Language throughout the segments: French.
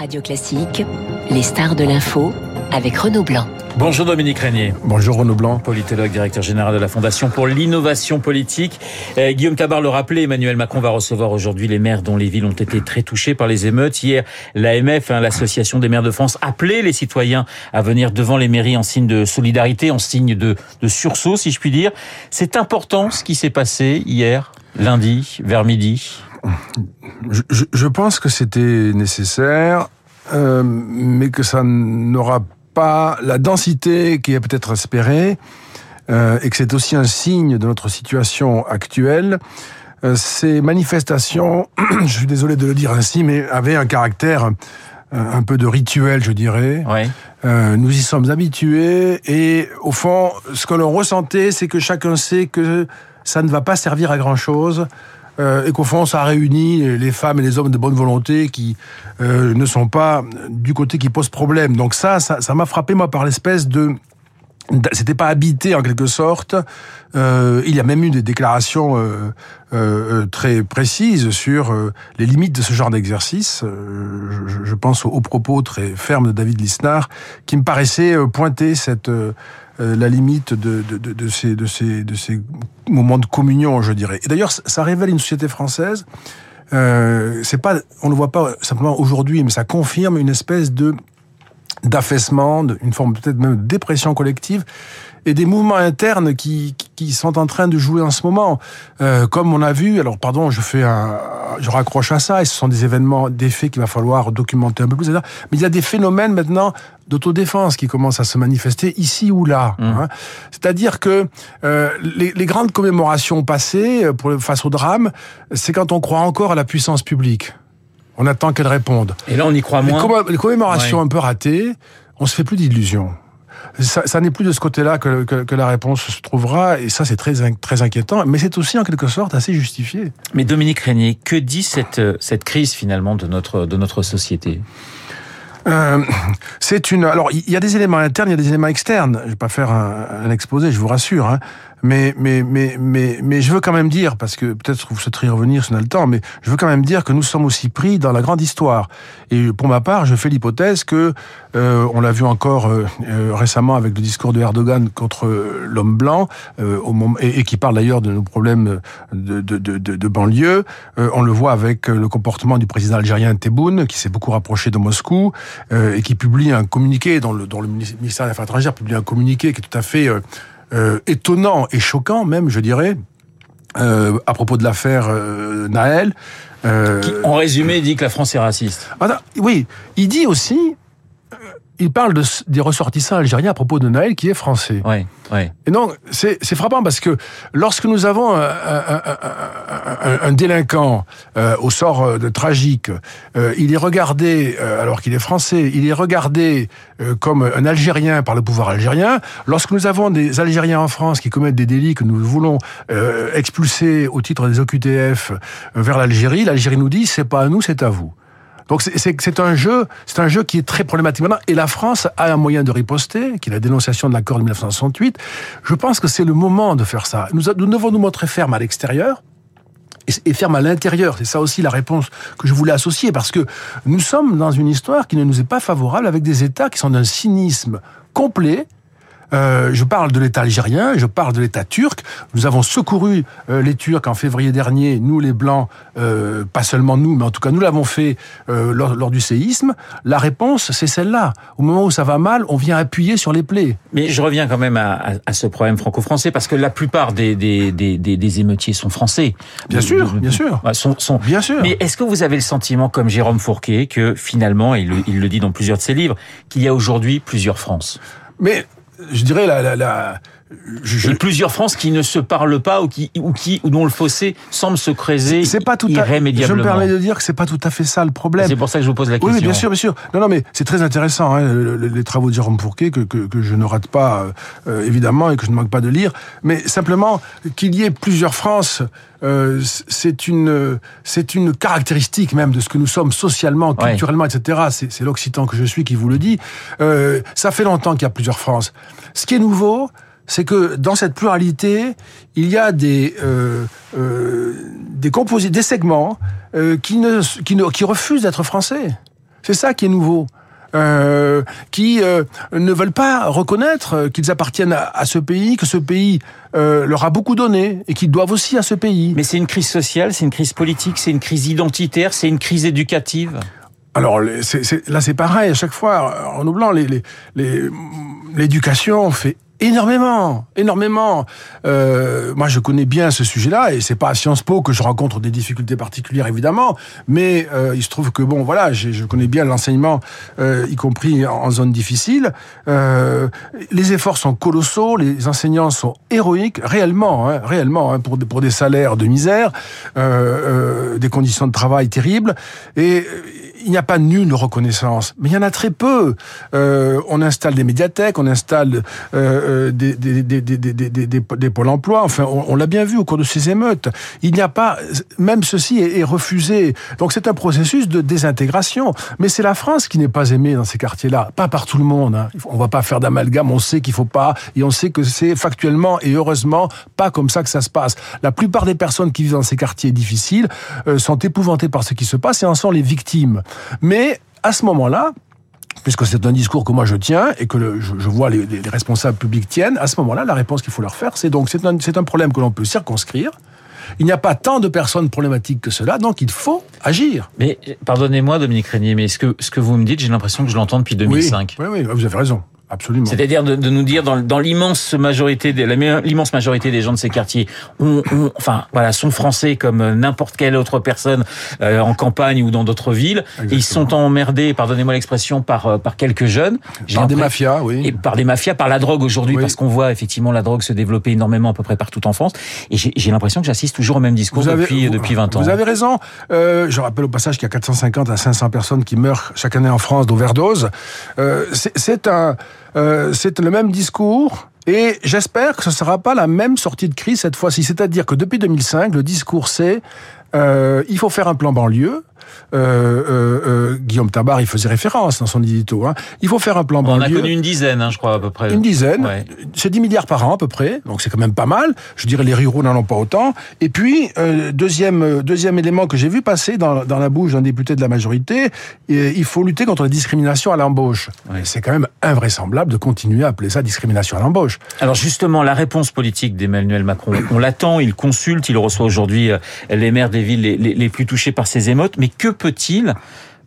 Radio Classique, les stars de l'info avec Renaud Blanc. Bonjour Dominique Régnier. Bonjour Renaud Blanc. Politologue, directeur général de la Fondation pour l'innovation politique. Euh, Guillaume Tabar le rappelait, Emmanuel Macron va recevoir aujourd'hui les maires dont les villes ont été très touchées par les émeutes. Hier, l'AMF, hein, l'Association des maires de France, appelait les citoyens à venir devant les mairies en signe de solidarité, en signe de, de sursaut, si je puis dire. C'est important ce qui s'est passé hier, lundi, vers midi. Je, pense que c'était nécessaire, euh, mais que ça n'aura pas la densité qui est peut-être espérée, euh, et que c'est aussi un signe de notre situation actuelle. Euh, ces manifestations, je suis désolé de le dire ainsi, mais avaient un caractère un peu de rituel, je dirais. Euh, nous y sommes habitués, et au fond, ce que l'on ressentait, c'est que chacun sait que ça ne va pas servir à grand-chose. Euh, fond, ça réunit les femmes et les hommes de bonne volonté qui euh, ne sont pas du côté qui pose problème. Donc ça, ça m'a frappé, moi, par l'espèce de... C'était pas habité, en quelque sorte. Euh, il y a même eu des déclarations euh, très précises sur les limites de ce genre d'exercice. Je, pense aux, propos très fermes de David Lisnard, qui me paraissait pointer cette la limite de ces moments de communion, je dirais. Et d'ailleurs, ça révèle une société française. Euh, c'est pas, on le voit pas simplement aujourd'hui, mais ça confirme une espèce de d'affaissement, une forme peut-être même de dépression collective, et des mouvements internes qui, qui sont en train de jouer en ce moment. Euh, comme on a vu, alors pardon, je fais un, je raccroche à ça, et ce sont des événements, des faits qu'il va falloir documenter un peu plus, etc. mais il y a des phénomènes maintenant d'autodéfense qui commencent à se manifester ici ou là. Mmh. Hein. C'est-à-dire que euh, les, les, grandes commémorations passées euh, pour, face au drame, c'est quand on croit encore à la puissance publique. On attend qu'elle réponde. Et là, on y croit moins. Les, commémorations ouais. un peu ratées, on se fait plus d'illusions. Ça, ça n'est plus de ce côté-là que, que, que, la réponse se trouvera, et ça c'est très, très inquiétant, mais c'est aussi en quelque sorte assez justifié. Mais Dominique Régnier, que dit cette, cette crise finalement de notre, de notre société? Euh, c'est une. Alors, il y a des éléments internes, il y a des éléments externes. Je vais pas faire un, un exposé, je vous rassure. Hein. Mais, mais, mais, mais, mais je veux quand même dire, parce que peut-être vous souhaiterez y revenir si on a le temps, mais je veux quand même dire que nous sommes aussi pris dans la grande histoire. Et pour ma part, je fais l'hypothèse que, euh, on l'a vu encore euh, récemment avec le discours de Erdogan contre l'homme blanc, euh, au moment, et, qui parle d'ailleurs de nos problèmes de, de, de, de banlieue. Euh, on le voit avec le comportement du président algérien Tebboune, qui s'est beaucoup rapproché de Moscou, euh, et qui publie un communiqué, dont le, dont le ministère des Affaires étrangères publie un communiqué qui est tout à fait euh, étonnant et choquant même, je dirais, euh, à propos de l'affaire euh, Naël. Qui, en résumé, dit que la France est raciste. Ah, oui, il dit aussi, il parle de, des ressortissants algériens à propos de Naël qui est français. Ouais, ouais. Et donc, c'est frappant parce que lorsque nous avons un, un, un, un délinquant euh, au sort euh, de tragique, euh, il est regardé, euh, alors qu'il est français, il est regardé comme un Algérien par le pouvoir algérien. Lorsque nous avons des Algériens en France qui commettent des délits que nous voulons expulser au titre des OQTF vers l'Algérie, l'Algérie nous dit c'est pas à nous, c'est à vous. Donc c'est un jeu, c'est un jeu qui est très problématique maintenant. Et la France a un moyen de riposter, qui est la dénonciation de l'accord de 1968. Je pense que c'est le moment de faire ça. Nous, nous devons nous montrer fermes à l'extérieur et ferme à l'intérieur. C'est ça aussi la réponse que je voulais associer, parce que nous sommes dans une histoire qui ne nous est pas favorable, avec des États qui sont d'un cynisme complet, euh, je parle de l'État algérien, je parle de l'État turc. Nous avons secouru euh, les Turcs en février dernier, nous les Blancs, euh, pas seulement nous, mais en tout cas nous l'avons fait euh, lors, lors, du séisme. La réponse, c'est celle-là. Au moment où ça va mal, on vient appuyer sur les plaies. Mais je reviens quand même à, à, à ce problème franco-français, parce que la plupart des, des, des, des émeutiers sont français. Bien sûr, bien sûr. Sont, sont... Bien sûr. Mais est-ce que vous avez le sentiment, comme Jérôme Fourquet, que finalement, il le, il le dit dans plusieurs de ses livres, qu'il y a aujourd'hui plusieurs France? Mais je dirais la, la, la je... Plusieurs France qui ne se parlent pas ou qui ou qui ou dont le fossé semble se creuser c'est pas tout irrémédiablement. À... Je me permets de dire que c'est pas tout à fait ça le problème. C'est pour ça que je vous pose la question. Oui, bien sûr, bien sûr. Non, non, mais c'est très intéressant hein, les travaux de Jérôme Fourquet que, que, que je ne rate pas euh, évidemment et que je ne manque pas de lire. Mais simplement qu'il y ait plusieurs France, euh, c'est une c'est une caractéristique même de ce que nous sommes socialement, culturellement, ouais. etc. C'est l'Occitan que je suis qui vous le dit. Euh, ça fait longtemps qu'il y a plusieurs France. Ce qui est nouveau c'est que dans cette pluralité, il y a des euh, euh, des composés, des segments euh, qui ne qui ne qui refusent d'être français. C'est ça qui est nouveau. Euh, qui euh, ne veulent pas reconnaître qu'ils appartiennent à, ce pays, que ce pays euh, leur a beaucoup donné et qu'ils doivent aussi à ce pays. Mais c'est une crise sociale, c'est une crise politique, c'est une crise identitaire, c'est une crise éducative. Alors là c'est pareil à chaque fois en oublant les, l'éducation fait Énormément, énormément. Euh, moi, je connais bien ce sujet-là, et c'est pas à Sciences Po que je rencontre des difficultés particulières, évidemment. Mais euh, il se trouve que bon, voilà, je connais bien l'enseignement, euh, y compris en zone difficile. Euh, les efforts sont colossaux, les enseignants sont héroïques, réellement, hein, réellement, hein, pour pour des salaires de misère, euh, euh, des conditions de travail terribles, et il n'y a pas nulle reconnaissance, mais il y en a très peu. Euh, on installe des médiathèques, on installe euh, des, des, des, des, pôles emploi. Enfin, on, l'a bien vu au cours de ces émeutes. Il n'y a pas, même ceci est, refusé. Donc c'est un processus de désintégration. Mais c'est la France qui n'est pas aimée dans ces quartiers-là, pas par tout le monde. Hein. On va pas faire d'amalgame. On sait qu'il faut pas, et on sait que c'est factuellement et heureusement pas comme ça que ça se passe. La plupart des personnes qui vivent dans ces quartiers difficiles euh, sont épouvantées par ce qui se passe et en sont les victimes. Mais à ce moment-là, puisque c'est un discours que moi je tiens et que je, vois les, responsables publics tiennent, à ce moment-là, la réponse qu'il faut leur faire, c'est donc c'est un, un problème que l'on peut circonscrire. Il n'y a pas tant de personnes problématiques que cela, donc il faut agir. Mais pardonnez-moi, Dominique Régnier, mais ce que, ce que vous me dites, j'ai l'impression que je l'entends depuis 2005. Oui, oui, vous avez raison. Absolument. C'est-à-dire de, de, nous dire dans, dans l'immense majorité des l'immense majorité des gens de ces quartiers, on, on, enfin voilà, sont français comme n'importe quelle autre personne euh, en campagne ou dans d'autres villes. Et ils sont emmerdés, pardonnez-moi l'expression, par euh, par quelques jeunes. Par des mafias, oui. Et par des mafias, par la drogue aujourd'hui, parce qu'on voit effectivement la drogue se développer énormément à peu près partout en France. Et j'ai l'impression que j'assiste toujours au même discours depuis depuis 20 ans. Vous avez raison. Euh, je rappelle au passage qu'il y a 450 à 500 personnes qui meurent chaque année en France d'overdose. Euh, C'est un euh, c'est le même discours. Et j'espère que ce ne sera pas la même sortie de crise cette fois-ci. C'est-à-dire que depuis 2005, le discours c'est euh, il faut faire un plan banlieue, euh, euh, euh, Guillaume Tabar, il faisait référence dans son édito. Hein. Il faut faire un plan banlieue. On a connu une dizaine, hein, je crois, à peu près. Une dizaine. C'est 10 milliards par an, à peu près. Donc c'est quand même pas mal. Je dirais les ruraux n'en ont pas autant. Et puis, deuxième, deuxième élément que j'ai vu passer dans, dans la bouche d'un député de la majorité, il faut lutter contre la discrimination à l'embauche. C'est quand même invraisemblable de continuer à appeler ça discrimination à l'embauche. Alors justement, la réponse politique d'Emmanuel Macron, on l'attend, il consulte, il reçoit aujourd'hui les maires des villes les, les, les plus touchées par ces émeutes, mais que peut-il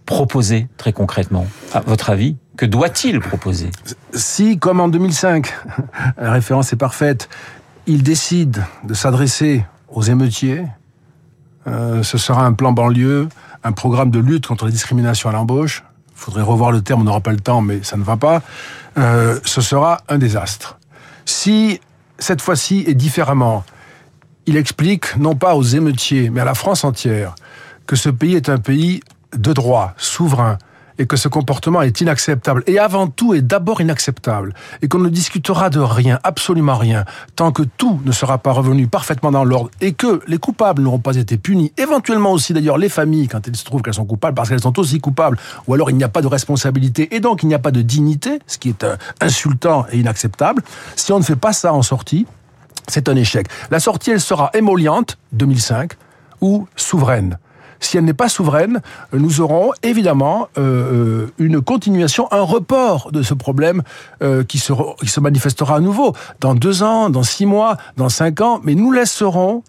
proposer très concrètement À votre avis, que doit-il proposer? Si, comme en 2005, la référence est parfaite, il décide de s'adresser aux émeutiers, euh, ce sera un plan banlieue, un programme de lutte contre la discrimination à l'embauche. Il faudrait revoir le terme, on n'aura pas le temps, mais ça ne va pas. Euh, ce sera un désastre. Si cette fois-ci et différemment, il explique, non pas aux émeutiers, mais à la France entière, que ce pays est un pays de droit, souverain, et que ce comportement est inacceptable, et avant tout est d'abord inacceptable, et qu'on ne discutera de rien, absolument rien, tant que tout ne sera pas revenu parfaitement dans l'ordre, et que les coupables n'auront pas été punis, éventuellement aussi d'ailleurs les familles, quand elles se trouvent qu'elles sont coupables, parce qu'elles sont aussi coupables, ou alors il n'y a pas de responsabilité, et donc il n'y a pas de dignité, ce qui est euh, insultant et inacceptable, si on ne fait pas ça en sortie, c'est un échec. La sortie, elle sera émolliente, 2005, ou souveraine. Si elle n'est pas souveraine, nous aurons évidemment euh, euh, une continuation, un report de ce problème euh, qui, se, manifestera à nouveau dans deux ans, dans six mois, dans cinq ans, mais nous laisserons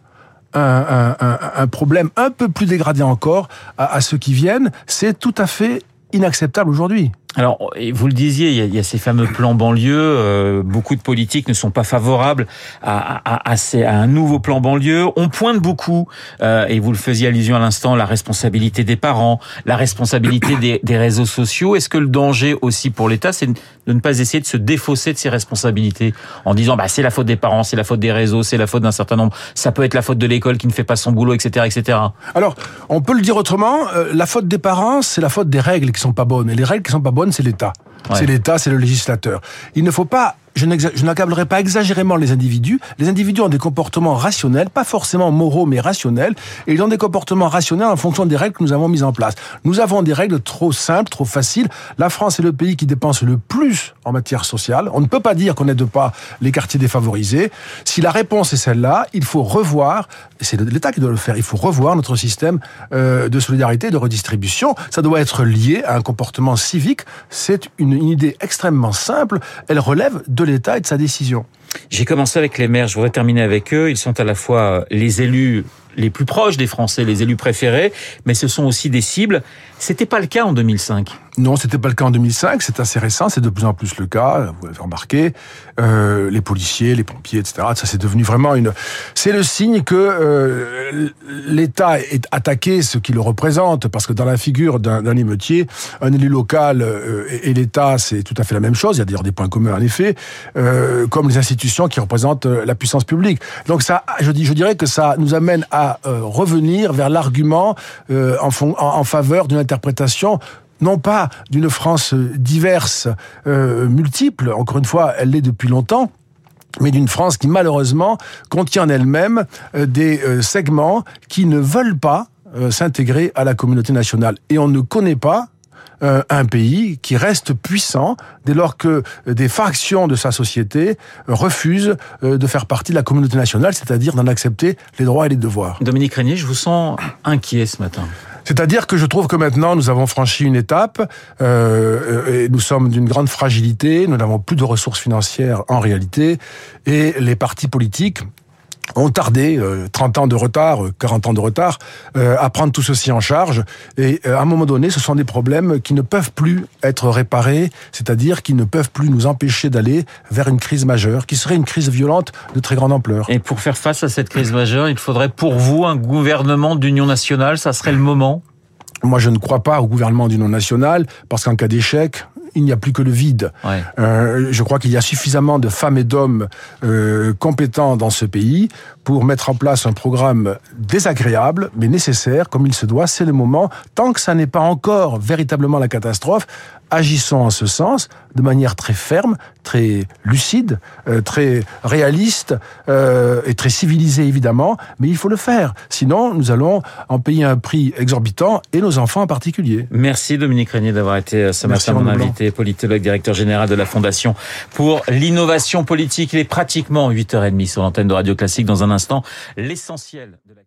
un, problème un peu plus dégradé encore à ceux qui viennent. C'est tout à fait inacceptable aujourd'hui. Alors, vous le disiez, il y a, il y a ces fameux plans banlieue. Euh, beaucoup de politiques ne sont pas favorables à, à, à, ces, à un nouveau plan banlieue. On pointe beaucoup, euh, et vous le faisiez allusion à l'instant, la responsabilité des parents, la responsabilité des, des réseaux sociaux. Est-ce que le danger aussi pour l'État, c'est de ne pas essayer de se défausser de ses responsabilités en disant bah c'est la faute des parents, c'est la faute des réseaux, c'est la faute d'un certain nombre, ça peut être la faute de l'école qui ne fait pas son boulot, etc., etc. Alors, on peut le dire autrement. Euh, la faute des parents, c'est la faute des règles qui sont pas bonnes, et les règles qui sont pas bonnes c'est l'État. C'est l'État, c'est le législateur. Il ne faut pas, je n'accablerai pas exagérément les individus. Les individus ont des comportements rationnels, pas forcément moraux, mais rationnels, et ils ont des comportements rationnels en fonction des règles que nous avons mises en place. Nous avons des règles trop simples, trop faciles. La France est le pays qui dépense le plus en matière sociale. On ne peut pas dire qu'on n'aide pas les quartiers défavorisés. Si la réponse est celle-là, il faut revoir, et c'est l'État qui doit le faire, il faut revoir notre système euh, de solidarité de redistribution. Ça doit être lié à un comportement civique. C'est une, une idée extrêmement simple. Elle relève de l'État et de sa décision. J'ai commencé avec les maires, je voudrais terminer avec eux. Ils sont à la fois les élus les plus proches des Français, les élus préférés, mais ce sont aussi des cibles. C'était pas le cas en 2005. Non, c'était pas le cas en 2005. C'est assez récent. C'est de plus en plus le cas. Vous l'avez remarqué. Euh, les policiers, les pompiers, etc. Ça, c'est devenu vraiment une. C'est le signe que euh, l'État est attaqué, ce qui le représente, parce que dans la figure d'un émeutier, un élu local euh, et, l'État, c'est tout à fait la même chose. Il y a d'ailleurs des points communs en effet, comme les institutions qui représentent la puissance publique. Donc ça, je dirais que ça nous amène à euh, revenir vers l'argument en, en faveur d'une interprétation non pas d'une France diverse, euh, multiple, encore une fois, elle l'est depuis longtemps, mais d'une France qui malheureusement contient en elle-même euh, des euh, segments qui ne veulent pas s'intégrer à la communauté nationale. Et on ne connaît pas un pays qui reste puissant dès lors que des factions de sa société refusent de faire partie de la communauté nationale, c'est-à-dire d'en accepter les droits et les devoirs. Dominique Régnier, je vous sens inquiet ce matin. C'est-à-dire que je trouve que maintenant nous avons franchi une étape euh, et nous sommes d'une grande fragilité, nous n'avons plus de ressources financières en réalité et les partis politiques ont tardé, 30 euh, ans de retard, 40 euh, ans de retard, euh, à prendre tout ceci en charge. Et à un moment donné, ce sont des problèmes qui ne peuvent plus être réparés, c'est-à-dire qui ne peuvent plus nous empêcher d'aller vers une crise majeure, qui serait une crise violente de très grande ampleur. Et pour faire face à cette crise majeure, il faudrait pour vous un gouvernement d'union nationale, ça serait le moment? Moi, je ne crois pas au gouvernement d'union nationale, parce qu'en cas d'échec, il n'y a plus que le vide. Euh, je crois qu'il y a suffisamment de femmes et d'hommes euh, compétents dans ce pays pour mettre en place un programme désagréable, mais nécessaire, comme il se doit. C'est le moment. Tant que ça n'est pas encore véritablement la catastrophe, agissons en ce sens de manière très ferme, très lucide, euh, très réaliste euh, et très civilisée évidemment, mais il faut le faire. Sinon, nous allons en payer un prix exorbitant et nos enfants en particulier. Merci Dominique Régnier d'avoir été euh, ce matin mon invité, politologue, directeur général de la Fondation pour l'innovation politique. Il est pratiquement 8h30 sur l'antenne de Radio Classique. Dans un instant, l'essentiel de la